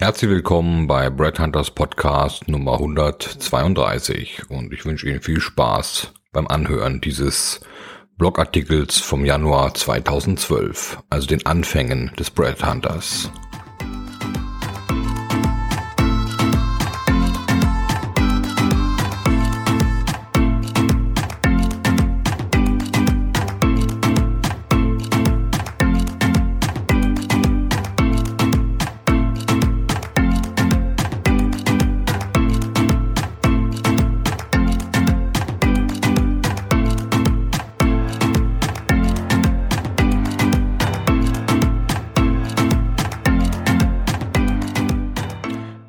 Herzlich willkommen bei Brad Hunters Podcast Nummer 132 und ich wünsche Ihnen viel Spaß beim Anhören dieses Blogartikels vom Januar 2012, also den Anfängen des Brad Hunters.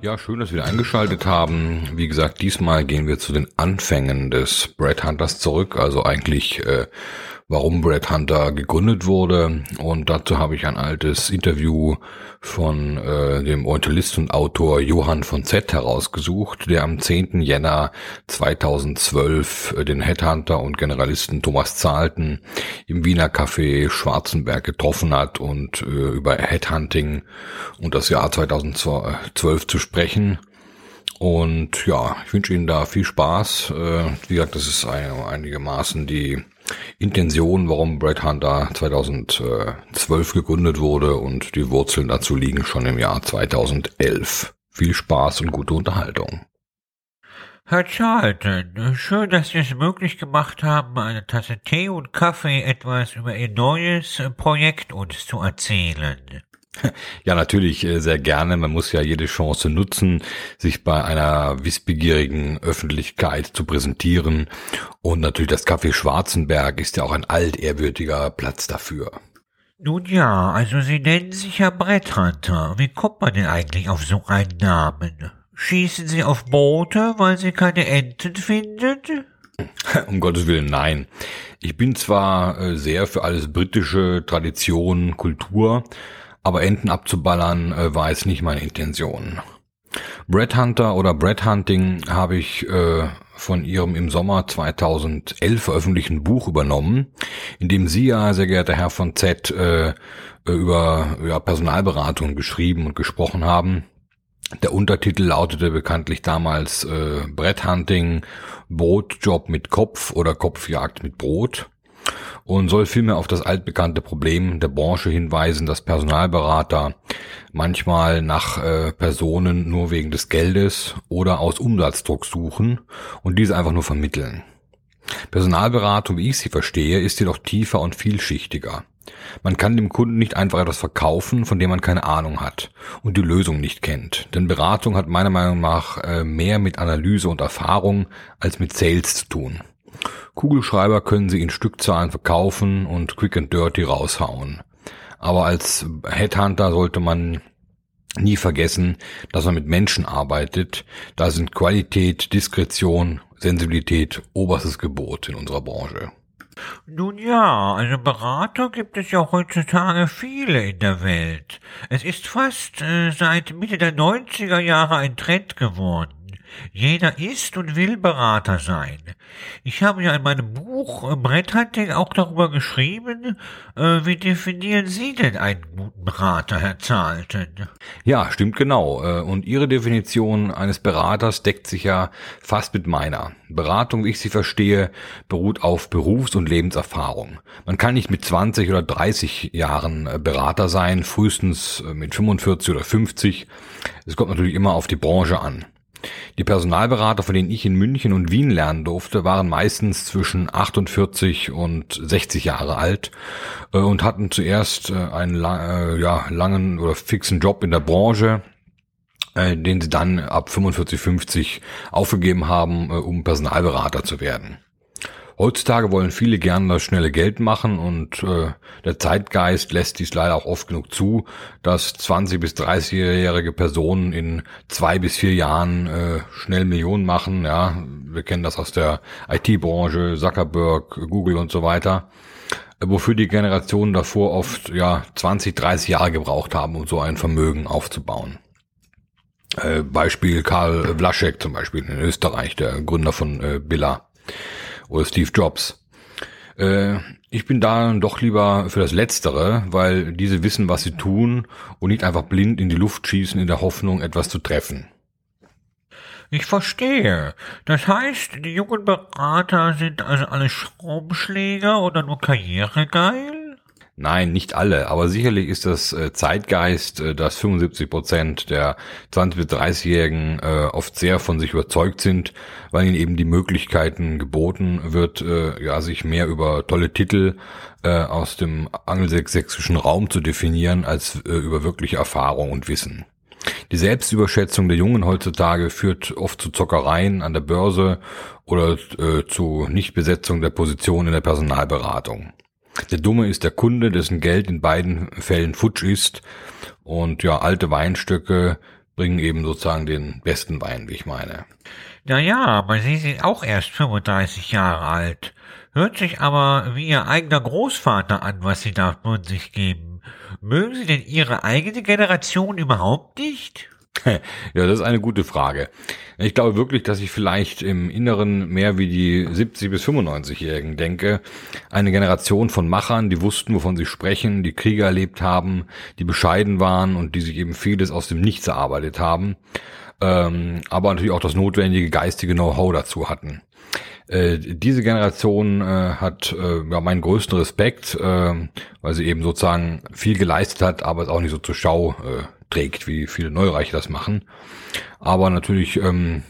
Ja, schön, dass wir eingeschaltet haben. Wie gesagt, diesmal gehen wir zu den Anfängen des Brad Hunters zurück, also eigentlich äh, warum Brad Hunter gegründet wurde. Und dazu habe ich ein altes Interview von äh, dem Orientalist und Autor Johann von Z herausgesucht, der am 10. Jänner 2012 äh, den Headhunter und Generalisten Thomas Zahlten im Wiener Café Schwarzenberg getroffen hat und äh, über Headhunting und das Jahr 2012 zu sprechen. Und ja, ich wünsche Ihnen da viel Spaß. Äh, wie gesagt, das ist einigermaßen die Intention, warum Brad Hunter 2012 gegründet wurde und die Wurzeln dazu liegen schon im Jahr 2011. Viel Spaß und gute Unterhaltung. Herr Charlton, schön, dass Sie es möglich gemacht haben, eine Tasse Tee und Kaffee etwas über Ihr neues Projekt uns zu erzählen. Ja, natürlich äh, sehr gerne. Man muss ja jede Chance nutzen, sich bei einer wissbegierigen Öffentlichkeit zu präsentieren. Und natürlich das Café Schwarzenberg ist ja auch ein altehrwürdiger Platz dafür. Nun ja, also Sie nennen sich ja Bretthunter. Wie kommt man denn eigentlich auf so einen Namen? Schießen Sie auf Boote, weil Sie keine Enten finden? Um Gottes Willen, nein. Ich bin zwar äh, sehr für alles britische Tradition, Kultur, aber Enten abzuballern äh, war jetzt nicht meine Intention. Brad Hunter oder Brad Hunting habe ich äh, von ihrem im Sommer 2011 veröffentlichten Buch übernommen, in dem Sie ja, sehr geehrter Herr von Z, äh, über ja, Personalberatung geschrieben und gesprochen haben. Der Untertitel lautete bekanntlich damals äh, Brett Hunting, Brotjob mit Kopf oder Kopfjagd mit Brot und soll vielmehr auf das altbekannte Problem der Branche hinweisen, dass Personalberater manchmal nach äh, Personen nur wegen des Geldes oder aus Umsatzdruck suchen und diese einfach nur vermitteln. Personalberatung, wie ich sie verstehe, ist jedoch tiefer und vielschichtiger. Man kann dem Kunden nicht einfach etwas verkaufen, von dem man keine Ahnung hat und die Lösung nicht kennt. Denn Beratung hat meiner Meinung nach äh, mehr mit Analyse und Erfahrung als mit Sales zu tun. Kugelschreiber können Sie in Stückzahlen verkaufen und quick and dirty raushauen. Aber als Headhunter sollte man nie vergessen, dass man mit Menschen arbeitet. Da sind Qualität, Diskretion, Sensibilität oberstes Gebot in unserer Branche. Nun ja, also Berater gibt es ja heutzutage viele in der Welt. Es ist fast äh, seit Mitte der 90er Jahre ein Trend geworden. Jeder ist und will Berater sein. Ich habe ja in meinem Buch äh, Bretthunting auch darüber geschrieben, äh, wie definieren Sie denn einen guten Berater, Herr Zahlten? Ja, stimmt genau. Äh, und Ihre Definition eines Beraters deckt sich ja fast mit meiner. Beratung, wie ich sie verstehe, beruht auf Berufs- und Lebenserfahrung. Man kann nicht mit 20 oder 30 Jahren Berater sein, frühestens mit 45 oder 50. Es kommt natürlich immer auf die Branche an. Die Personalberater, von denen ich in München und Wien lernen durfte, waren meistens zwischen 48 und 60 Jahre alt äh, und hatten zuerst äh, einen äh, ja, langen oder fixen Job in der Branche, den sie dann ab 45, 50 aufgegeben haben, um Personalberater zu werden. Heutzutage wollen viele gerne das schnelle Geld machen und äh, der Zeitgeist lässt dies leider auch oft genug zu, dass 20 bis 30-jährige Personen in zwei bis vier Jahren äh, schnell Millionen machen. Ja, wir kennen das aus der IT-Branche, Zuckerberg, Google und so weiter, äh, wofür die Generationen davor oft ja 20, 30 Jahre gebraucht haben, um so ein Vermögen aufzubauen. Äh, Beispiel Karl Blaschek zum Beispiel in Österreich, der Gründer von äh, Billa oder Steve Jobs. Äh, ich bin da doch lieber für das Letztere, weil diese wissen, was sie tun und nicht einfach blind in die Luft schießen in der Hoffnung, etwas zu treffen. Ich verstehe. Das heißt, die jungen Berater sind also alle Schraubenschläger oder nur karrieregeil? Nein, nicht alle, aber sicherlich ist das äh, Zeitgeist, äh, dass 75 Prozent der 20- bis 30-Jährigen äh, oft sehr von sich überzeugt sind, weil ihnen eben die Möglichkeiten geboten wird, ja, sich mehr über tolle Titel aus dem angelsächsischen Raum zu definieren, als über wirkliche Erfahrung und Wissen. Die Selbstüberschätzung der Jungen heutzutage führt oft zu Zockereien an der Börse oder äh, zu Nichtbesetzung der Position in der Personalberatung. Der Dumme ist der Kunde, dessen Geld in beiden Fällen futsch ist. Und ja, alte Weinstöcke bringen eben sozusagen den besten Wein, wie ich meine. Naja, aber Sie sind auch erst 35 Jahre alt. Hört sich aber wie Ihr eigener Großvater an, was Sie da von sich geben. Mögen Sie denn Ihre eigene Generation überhaupt nicht? Ja, das ist eine gute Frage. Ich glaube wirklich, dass ich vielleicht im Inneren mehr wie die 70 bis 95-Jährigen denke. Eine Generation von Machern, die wussten, wovon sie sprechen, die Kriege erlebt haben, die bescheiden waren und die sich eben vieles aus dem Nichts erarbeitet haben, ähm, aber natürlich auch das notwendige geistige Know-how dazu hatten. Äh, diese Generation äh, hat äh, meinen größten Respekt, weil sie eben sozusagen viel geleistet hat, aber es auch nicht so zur Schau trägt, wie viele Neureiche das machen. Aber natürlich ähm,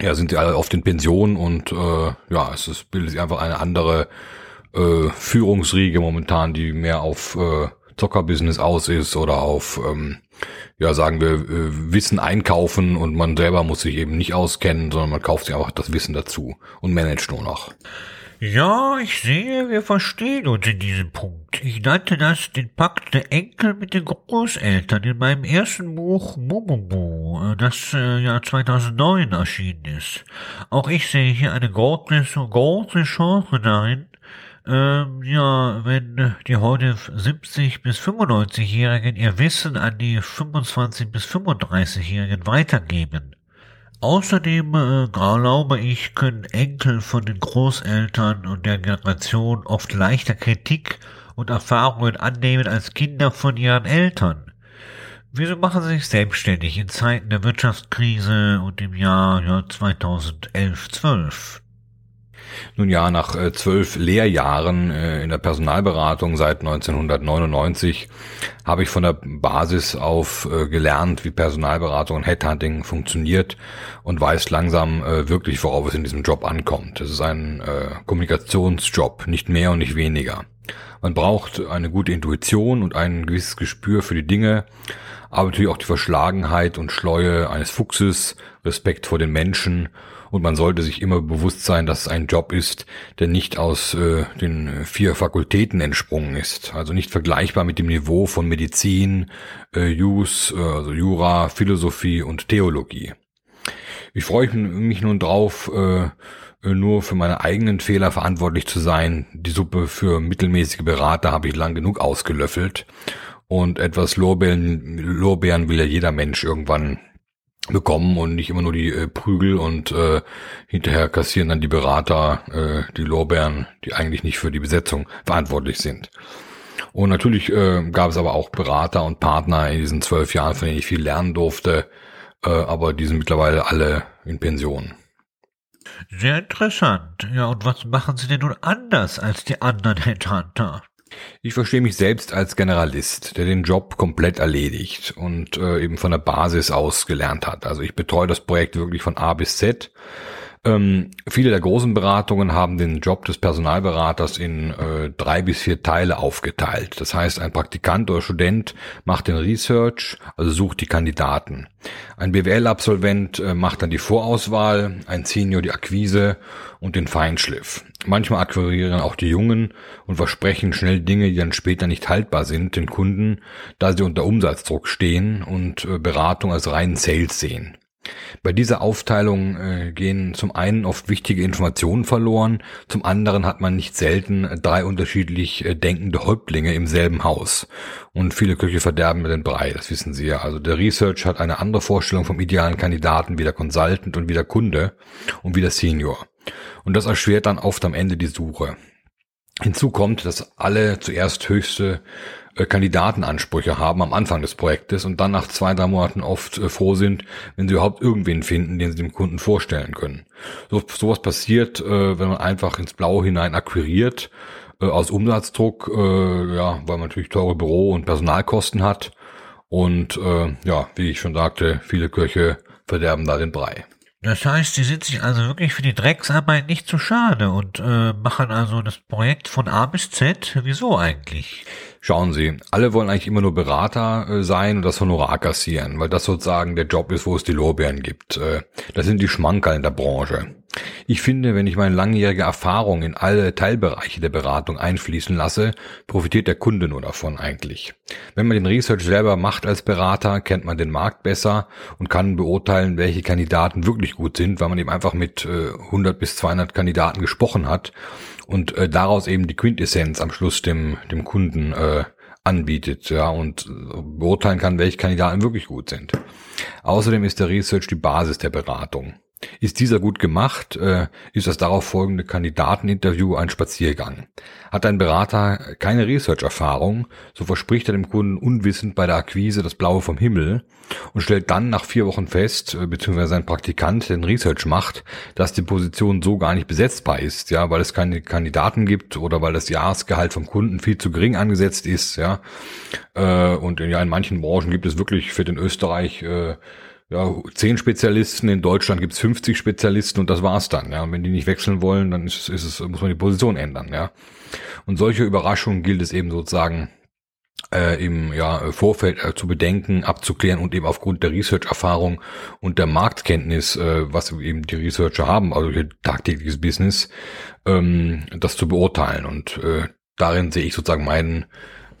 ja, sind sie alle oft in Pension und äh, ja, es ist, bildet sich einfach eine andere äh, Führungsriege momentan, die mehr auf äh, Zockerbusiness aus ist oder auf, ähm, ja, sagen wir, äh, Wissen einkaufen und man selber muss sich eben nicht auskennen, sondern man kauft sich einfach das Wissen dazu und managt nur noch. Ja, ich sehe, wir verstehen uns in diesem Punkt. Ich nannte das den Pakt der Enkel mit den Großeltern in meinem ersten Buch Mumumu, das äh, Jahr 2009 erschienen ist. Auch ich sehe hier eine große, große Chance darin, ähm, ja, wenn die heute 70 bis 95-Jährigen ihr Wissen an die 25 bis 35-Jährigen weitergeben. Außerdem äh, glaube ich, können Enkel von den Großeltern und der Generation oft leichter Kritik und Erfahrungen annehmen als Kinder von ihren Eltern. Wieso machen sie sich selbstständig in Zeiten der Wirtschaftskrise und im Jahr ja, 2011-12? Nun ja, nach äh, zwölf Lehrjahren äh, in der Personalberatung seit 1999 habe ich von der Basis auf äh, gelernt, wie Personalberatung und Headhunting funktioniert und weiß langsam wirklich, worauf es in diesem Job ankommt. Es ist ein Kommunikationsjob, nicht mehr und nicht weniger. Man braucht eine gute Intuition und ein gewisses Gespür für die Dinge, aber natürlich auch die Verschlagenheit und Schleue eines Fuchses, Respekt vor den Menschen und man sollte sich immer bewusst sein, dass es ein Job ist, der nicht aus äh, den vier Fakultäten entsprungen ist. Also nicht vergleichbar mit dem Niveau von Medizin, äh, Jus, äh, also Jura, Philosophie und Theologie. Ich freue mich nun drauf, äh, nur für meine eigenen Fehler verantwortlich zu sein. Die Suppe für mittelmäßige Berater habe ich lang genug ausgelöffelt. Und etwas Lorbeeren, Lorbeeren will ja jeder Mensch irgendwann bekommen und nicht immer nur die äh, Prügel und äh, hinterher kassieren dann die Berater äh, die Lorbeeren, die eigentlich nicht für die Besetzung verantwortlich sind. Und natürlich äh, gab es aber auch Berater und Partner in diesen zwölf Jahren, von denen ich viel lernen durfte, äh, aber die sind mittlerweile alle in Pension. Sehr interessant. Ja, und was machen Sie denn nun anders als die anderen Headhunter? Ich verstehe mich selbst als Generalist, der den Job komplett erledigt und äh, eben von der Basis aus gelernt hat. Also ich betreue das Projekt wirklich von A bis Z ähm, viele der großen Beratungen haben den Job des Personalberaters in äh, drei bis vier Teile aufgeteilt. Das heißt, ein Praktikant oder Student macht den Research, also sucht die Kandidaten. Ein BWL-Absolvent äh, macht dann die Vorauswahl, ein Senior die Akquise und den Feinschliff. Manchmal akquirieren auch die Jungen und versprechen schnell Dinge, die dann später nicht haltbar sind, den Kunden, da sie unter Umsatzdruck stehen und äh, Beratung als reinen Sales sehen. Bei dieser Aufteilung äh, gehen zum einen oft wichtige Informationen verloren, zum anderen hat man nicht selten drei unterschiedlich äh, denkende Häuptlinge im selben Haus. Und viele Köche verderben den Brei, das wissen Sie ja. Also der Research hat eine andere Vorstellung vom idealen Kandidaten wie der Consultant und wie der Kunde und wie der Senior. Und das erschwert dann oft am Ende die Suche. Hinzu kommt, dass alle zuerst höchste äh, Kandidatenansprüche haben am Anfang des Projektes und dann nach zwei, drei Monaten oft äh, froh sind, wenn sie überhaupt irgendwen finden, den sie dem Kunden vorstellen können. So, sowas passiert, äh, wenn man einfach ins Blaue hinein akquiriert, aus Umsatzdruck, ja, weil man natürlich teure Büro- und Personalkosten hat. Und ja, wie ich schon sagte, viele Köche verderben da den Brei. Das heißt, sie sind sich also wirklich für die Drecksarbeit nicht zu schade und äh, machen also das Projekt von A bis Z. Wieso eigentlich? Schauen Sie, alle wollen eigentlich immer nur Berater äh, sein und das Honorar kassieren, weil das sozusagen der Job ist, wo es die Lorbeeren gibt. Äh, das sind die Schmankerl in der Branche. Ich finde, wenn ich meine langjährige Erfahrung in alle Teilbereiche der Beratung einfließen lasse, profitiert der Kunde nur davon eigentlich. Wenn man den Research selber macht als Berater, kennt man den Markt besser und kann beurteilen, welche Kandidaten wirklich gut sind, weil man eben einfach mit äh, 100 bis 200 Kandidaten gesprochen hat und äh, daraus eben die Quintessenz am Schluss dem, dem Kunden äh, anbietet, ja, und beurteilen kann, welche Kandidaten wirklich gut sind. Außerdem ist der Research die Basis der Beratung. Ist dieser gut gemacht, äh, ist das darauf folgende Kandidateninterview ein Spaziergang. Hat ein Berater keine Research-Erfahrung, so verspricht er dem Kunden unwissend bei der Akquise das Blaue vom Himmel und stellt dann nach vier Wochen fest, äh, beziehungsweise sein Praktikant den Research macht, dass die Position so gar nicht besetzbar ist, ja, weil es keine Kandidaten gibt oder weil das Jahresgehalt vom Kunden viel zu gering angesetzt ist, ja. Äh, und ja, in manchen Branchen gibt es wirklich für den Österreich ja, zehn Spezialisten, in Deutschland gibt's 50 Spezialisten und das war's dann. Ja. Und wenn die nicht wechseln wollen, dann ist es, ist es, muss man die Position ändern. Ja. Und solche Überraschungen gilt es eben sozusagen äh, im ja, Vorfeld äh, zu bedenken, abzuklären und eben aufgrund der Research-Erfahrung und der Marktkenntnis, äh, was eben die Researcher haben, also ihr tagtägliches Business, ähm, das zu beurteilen. Und äh, darin sehe ich sozusagen meinen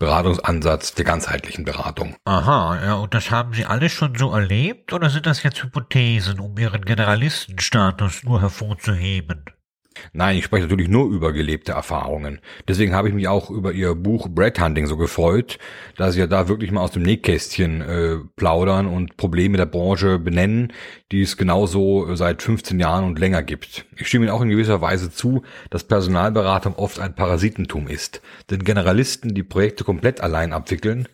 Beratungsansatz der ganzheitlichen Beratung. Aha, ja, und das haben Sie alles schon so erlebt oder sind das jetzt Hypothesen, um Ihren Generalistenstatus nur hervorzuheben? Nein, ich spreche natürlich nur über gelebte Erfahrungen. Deswegen habe ich mich auch über Ihr Buch Bread Hunting so gefreut, dass Sie ja da wirklich mal aus dem Nähkästchen äh, plaudern und Probleme der Branche benennen, die es genauso seit 15 Jahren und länger gibt. Ich stimme Ihnen auch in gewisser Weise zu, dass Personalberatung oft ein Parasitentum ist. Denn Generalisten, die Projekte komplett allein abwickeln,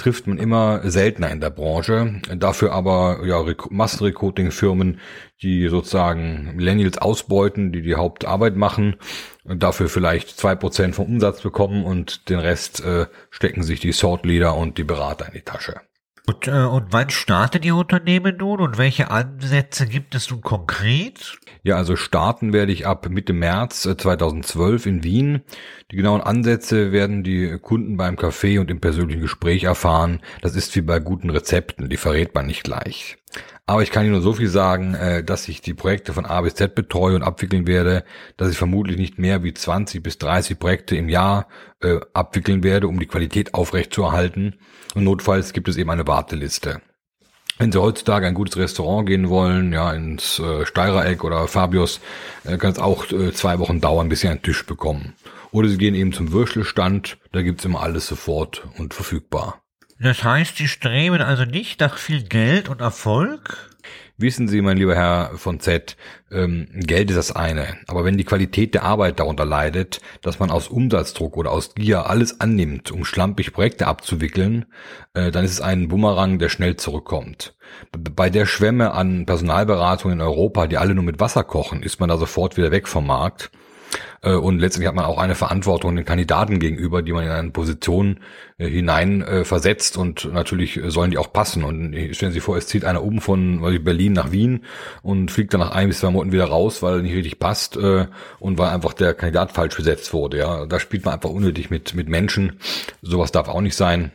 trifft man immer seltener in der Branche. Dafür aber ja, Massenrecruiting-Firmen, die sozusagen Millennials ausbeuten, die die Hauptarbeit machen, dafür vielleicht zwei Prozent vom Umsatz bekommen und den Rest äh, stecken sich die Sort Leader und die Berater in die Tasche. Und, äh, und wann startet Ihr Unternehmen nun und welche Ansätze gibt es nun konkret? Ja, also starten werde ich ab Mitte März 2012 äh, in Wien. Die genauen Ansätze werden die Kunden beim Café und im persönlichen Gespräch erfahren. Das ist wie bei guten Rezepten, die verrät man nicht gleich. Aber ich kann Ihnen nur so viel sagen, äh, dass ich die Projekte von A bis Z betreue und abwickeln werde, dass ich vermutlich nicht mehr wie 20 bis 30 Projekte im Jahr äh, abwickeln werde, um die Qualität aufrechtzuerhalten. Und notfalls gibt es eben eine Warteliste. Wenn Sie heutzutage ein gutes Restaurant gehen wollen, ja, ins äh, Steirereck oder Fabius, kann es auch zwei Wochen dauern, bis Sie einen Tisch bekommen. Oder Sie gehen eben zum Würstelstand, da gibt's immer alles sofort und verfügbar. Das heißt, Sie streben also nicht nach viel Geld und Erfolg? Wissen Sie, mein lieber Herr von Z, ähm, Geld ist das eine. Aber wenn die Qualität der Arbeit darunter leidet, dass man aus Umsatzdruck oder aus Gier alles annimmt, um schlampig Projekte abzuwickeln, äh, dann ist es ein Bumerang, der schnell zurückkommt. Bei der Schwemme an Personalberatung in Europa, die alle nur mit Wasser kochen, ist man da sofort wieder weg vom Markt. Äh, und letztendlich hat man auch eine Verantwortung den Kandidaten gegenüber, die man in eine Position äh, hinein äh, versetzt und natürlich sollen die auch passen. Und stellen Sie vor, es zieht einer um von Berlin nach Wien und fliegt dann nach ein bis zwei Monaten wieder raus, weil er nicht richtig passt und weil einfach der Kandidat falsch besetzt wurde. Ja, da spielt man einfach unnötig mit mit Menschen. Sowas darf auch nicht sein.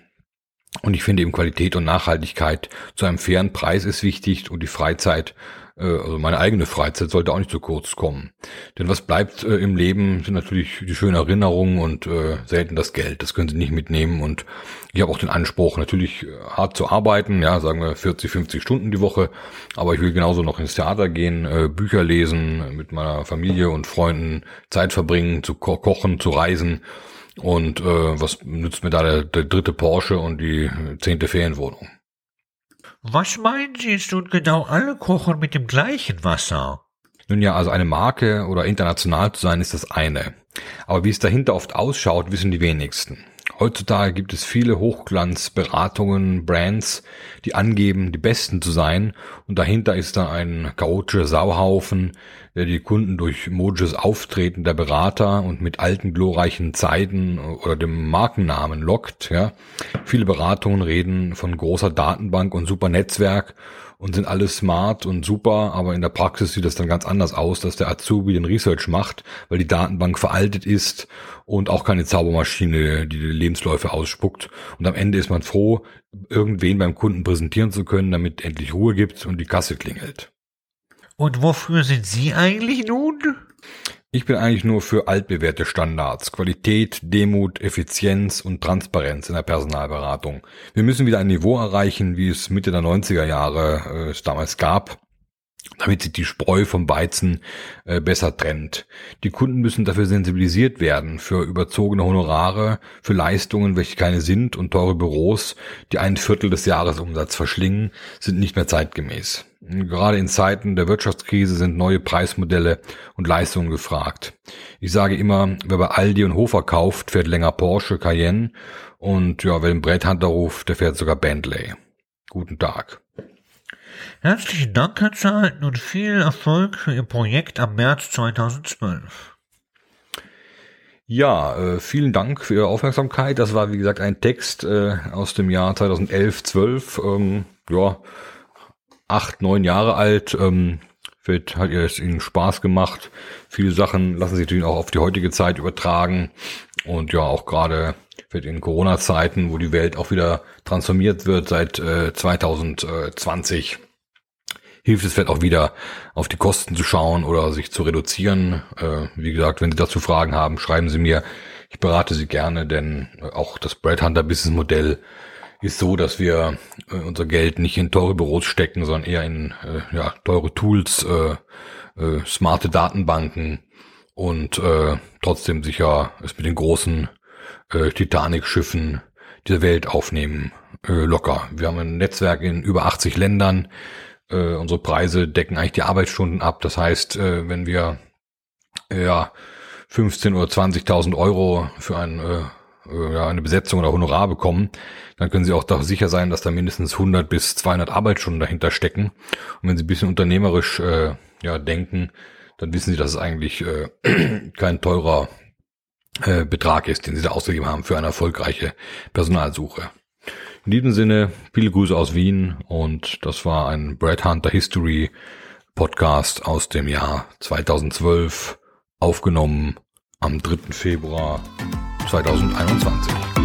Und ich finde eben Qualität und Nachhaltigkeit zu einem fairen Preis ist wichtig und die Freizeit also meine eigene Freizeit sollte auch nicht zu kurz kommen. Denn was bleibt äh, im Leben, sind natürlich die schönen Erinnerungen und äh, selten das Geld. Das können Sie nicht mitnehmen. Und ich habe auch den Anspruch, natürlich äh, hart zu arbeiten, ja, sagen wir 40, 50 Stunden die Woche. Aber ich will genauso noch ins Theater gehen, äh, Bücher lesen, mit meiner Familie und Freunden Zeit verbringen, zu ko kochen, zu reisen. Und äh, was nützt mir da der, der dritte Porsche und die zehnte Ferienwohnung? Was meinen Sie, ist nun genau alle kochen mit dem gleichen Wasser? Nun ja, also eine Marke oder international zu sein ist das eine. Aber wie es dahinter oft ausschaut, wissen die wenigsten. Heutzutage gibt es viele Hochglanzberatungen, Brands, die angeben, die Besten zu sein und dahinter ist da ein chaotischer Sauhaufen, der die Kunden durch modisches Auftreten der Berater und mit alten glorreichen Zeiten oder dem Markennamen lockt. Ja. Viele Beratungen reden von großer Datenbank und super Netzwerk und sind alles smart und super, aber in der Praxis sieht das dann ganz anders aus, dass der Azubi den Research macht, weil die Datenbank veraltet ist und auch keine Zaubermaschine, die die Lebensläufe ausspuckt. Und am Ende ist man froh, irgendwen beim Kunden präsentieren zu können, damit endlich Ruhe gibt und die Kasse klingelt. Und wofür sind Sie eigentlich nun? Ich bin eigentlich nur für altbewährte Standards, Qualität, Demut, Effizienz und Transparenz in der Personalberatung. Wir müssen wieder ein Niveau erreichen, wie es Mitte der 90er Jahre äh, es damals gab, damit sich die Spreu vom Weizen äh, besser trennt. Die Kunden müssen dafür sensibilisiert werden, für überzogene Honorare, für Leistungen, welche keine sind und teure Büros, die ein Viertel des Jahresumsatz verschlingen, sind nicht mehr zeitgemäß. Gerade in Zeiten der Wirtschaftskrise sind neue Preismodelle und Leistungen gefragt. Ich sage immer, wer bei Aldi und Hofer kauft, fährt länger Porsche Cayenne und ja, wer den Bretthunter ruft, der fährt sogar Bentley. Guten Tag. Herzlichen Dank, Herr Charlton, und viel Erfolg für Ihr Projekt am März 2012. Ja, äh, vielen Dank für Ihre Aufmerksamkeit. Das war, wie gesagt, ein Text äh, aus dem Jahr 2011, 12. Ähm, ja, acht, neun Jahre alt. Ähm, wird, hat es ihnen Spaß gemacht. Viele Sachen lassen sich natürlich auch auf die heutige Zeit übertragen. Und ja, auch gerade in Corona-Zeiten, wo die Welt auch wieder transformiert wird seit äh, 2020, hilft es vielleicht auch wieder auf die Kosten zu schauen oder sich zu reduzieren. Äh, wie gesagt, wenn Sie dazu Fragen haben, schreiben Sie mir. Ich berate Sie gerne, denn auch das Bread Hunter Business Modell ist so, dass wir äh, unser Geld nicht in teure Büros stecken, sondern eher in äh, ja, teure Tools, äh, äh, smarte Datenbanken und äh, trotzdem sicher es mit den großen äh, Titanic-Schiffen dieser Welt aufnehmen, äh, locker. Wir haben ein Netzwerk in über 80 Ländern. Äh, unsere Preise decken eigentlich die Arbeitsstunden ab. Das heißt, äh, wenn wir äh, ja 15 oder 20.000 Euro für ein äh, äh, ja, eine Besetzung oder Honorar bekommen, dann können Sie auch da sicher sein, dass da mindestens 100 bis 200 Arbeitsstunden dahinter stecken. Und wenn Sie ein bisschen unternehmerisch äh, ja, denken, dann wissen Sie, dass es eigentlich äh, kein teurer äh, Betrag ist, den Sie da ausgegeben haben für eine erfolgreiche Personalsuche. In diesem Sinne, viele Grüße aus Wien und das war ein Brad Hunter History Podcast aus dem Jahr 2012, aufgenommen am 3. Februar 2021.